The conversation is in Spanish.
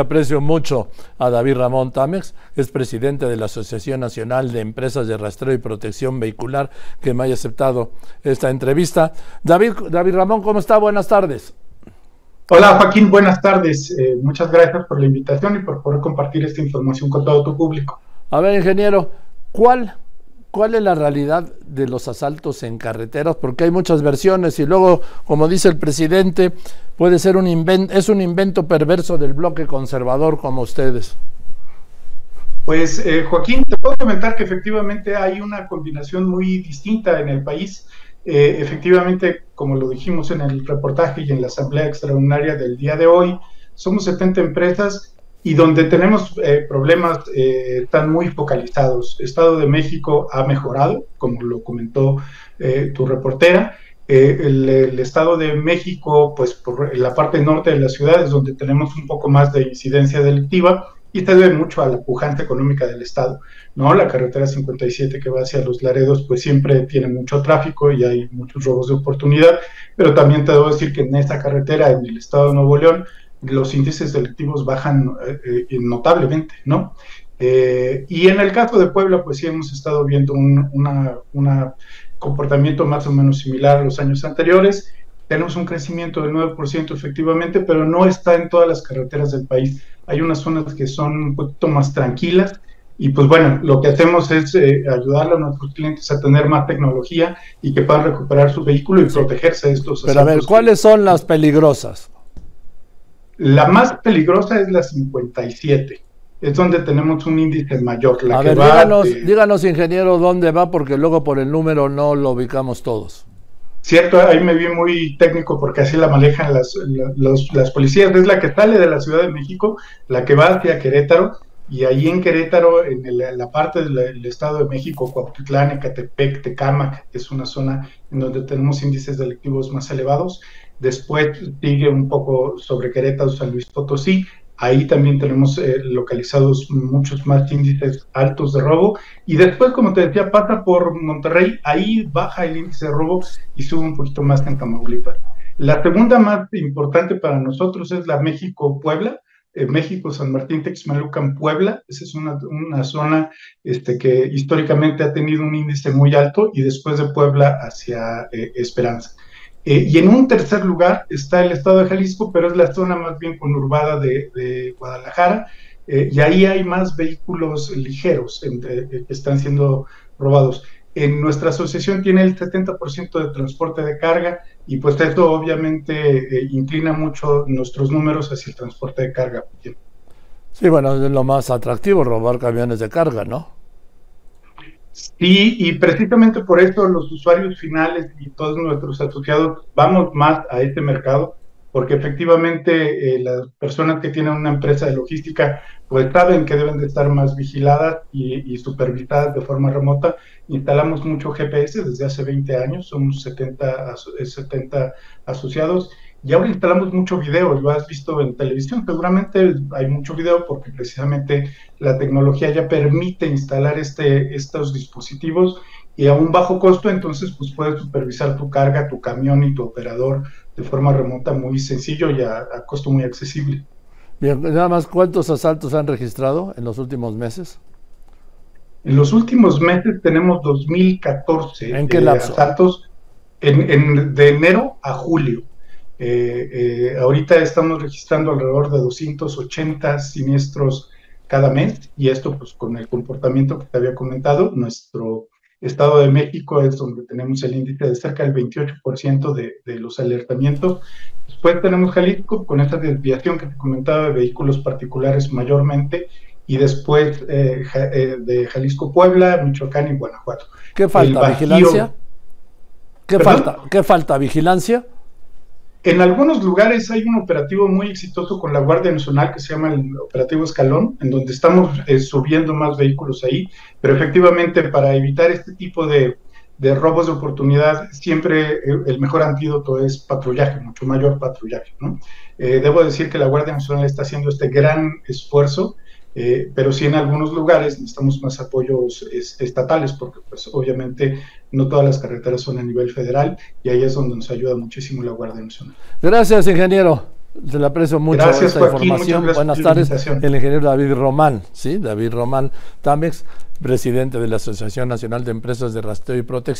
Aprecio mucho a David Ramón Tamex, es presidente de la Asociación Nacional de Empresas de Rastreo y Protección Vehicular, que me haya aceptado esta entrevista. David, David Ramón, ¿cómo está? Buenas tardes. Hola Joaquín, buenas tardes. Eh, muchas gracias por la invitación y por poder compartir esta información con todo tu público. A ver, ingeniero, ¿cuál ¿Cuál es la realidad de los asaltos en carreteras? Porque hay muchas versiones y luego, como dice el presidente, puede ser un invento, es un invento perverso del bloque conservador como ustedes. Pues eh, Joaquín, te puedo comentar que efectivamente hay una combinación muy distinta en el país. Eh, efectivamente, como lo dijimos en el reportaje y en la asamblea extraordinaria del día de hoy, somos 70 empresas y donde tenemos eh, problemas eh, están muy focalizados. Estado de México ha mejorado, como lo comentó eh, tu reportera. El, Estado de México, pues por la parte norte de la ciudad es donde tenemos un poco más de incidencia delictiva y se debe mucho a la pujante económica del Estado. ¿no? La carretera 57 que va hacia Los Laredos, pues siempre tiene mucho tráfico y hay muchos robos de oportunidad, pero también te debo decir que en esta carretera, en el Estado de Nuevo León, los índices delictivos bajan eh, eh, notablemente, ¿no? Eh, y en el caso de Puebla, pues sí hemos estado viendo un una, comportamiento más o menos similar a los años anteriores. Tenemos un crecimiento del 9% efectivamente, pero no está en todas las carreteras del país. Hay unas zonas que son un poquito más tranquilas y pues bueno, lo que hacemos es ayudar a nuestros clientes a tener más tecnología y que puedan recuperar su vehículo y protegerse de estos. Pero a ver, ¿cuáles son las peligrosas? La más peligrosa es la 57. Es donde tenemos un índice mayor. a ver, díganos, díganos, ingeniero, dónde va, porque luego por el número no lo ubicamos todos. Cierto, ahí me vi muy técnico porque así la manejan las, las policías. Es la que sale de la Ciudad de México, la que va hacia Querétaro, y ahí en Querétaro, en, la parte del, Estado de México, Cuautitlán, Ecatepec, Tecámac, que es una zona en donde tenemos índices delictivos más elevados, Después sigue un poco sobre Querétaro, San Luis Potosí. Ahí también tenemos eh, localizados muchos más índices altos de robo. Y después, como te decía, pasa por Monterrey. Ahí baja el índice de robo y sube un poquito más en Tamaulipas. La segunda más importante para nosotros es la México-Puebla. Eh, México, San Martín, Texmelucan, Puebla. Esa es una, una zona este, que históricamente ha tenido un índice muy alto y después de Puebla hacia eh, Esperanza. Eh, y en un tercer lugar está el estado de Jalisco, pero es la zona más bien conurbada de, Guadalajara, eh, y ahí hay más vehículos ligeros eh, que están siendo robados. En nuestra asociación tiene el 70% de transporte de carga y pues esto obviamente inclina mucho nuestros números hacia el transporte de carga. Sí, bueno, es lo más atractivo robar camiones de carga, ¿no? Sí, y precisamente por eso los usuarios finales y todos nuestros asociados vamos más a este mercado, porque efectivamente eh, las personas que tienen una empresa de logística pues saben que deben de estar más vigiladas y, y supervisadas de forma remota. Instalamos mucho GPS desde hace 20 años, somos 70, 70 asociados y ahora instalamos mucho video, lo has visto en televisión, seguramente hay mucho video porque precisamente la tecnología ya permite instalar este, estos dispositivos y a un bajo costo, entonces pues puedes supervisar tu carga, tu camión y tu operador de forma remota muy sencillo y a, costo muy accesible. Bien, nada más, ¿cuántos asaltos han registrado en los últimos meses? En los últimos meses tenemos 2014 ¿En qué eh, asaltos en, de enero a julio. Eh, eh, ahorita estamos registrando alrededor de 280 siniestros cada mes y esto pues con el comportamiento que te había comentado, nuestro Estado de México es donde tenemos el índice de cerca del 28% de, de los alertamientos. Después tenemos Jalisco con esta desviación que te comentaba de vehículos particulares mayormente y después eh, de Jalisco, Puebla, Michoacán y Guanajuato. ¿Qué falta? ¿Vigilancia? ¿Qué falta? ¿Qué falta? ¿Vigilancia? En algunos lugares hay un operativo muy exitoso con la Guardia Nacional que se llama el Operativo Escalón, en donde estamos eh, subiendo más vehículos ahí, pero efectivamente para evitar este tipo de, robos de oportunidad, siempre el mejor antídoto es patrullaje, mucho mayor patrullaje. Eh, debo decir que la Guardia Nacional está haciendo este gran esfuerzo eh, pero sí en algunos lugares necesitamos más apoyos estatales, porque pues obviamente no todas las carreteras son a nivel federal y ahí es donde nos ayuda muchísimo la Guardia Nacional. Gracias, ingeniero. Se le aprecio mucho Gracias, esta Joaquín, información. gracias Buenas la tardes, el ingeniero David Román, ¿sí? David Román Tamex, presidente de la Asociación Nacional de Empresas de Rastreo y Protección.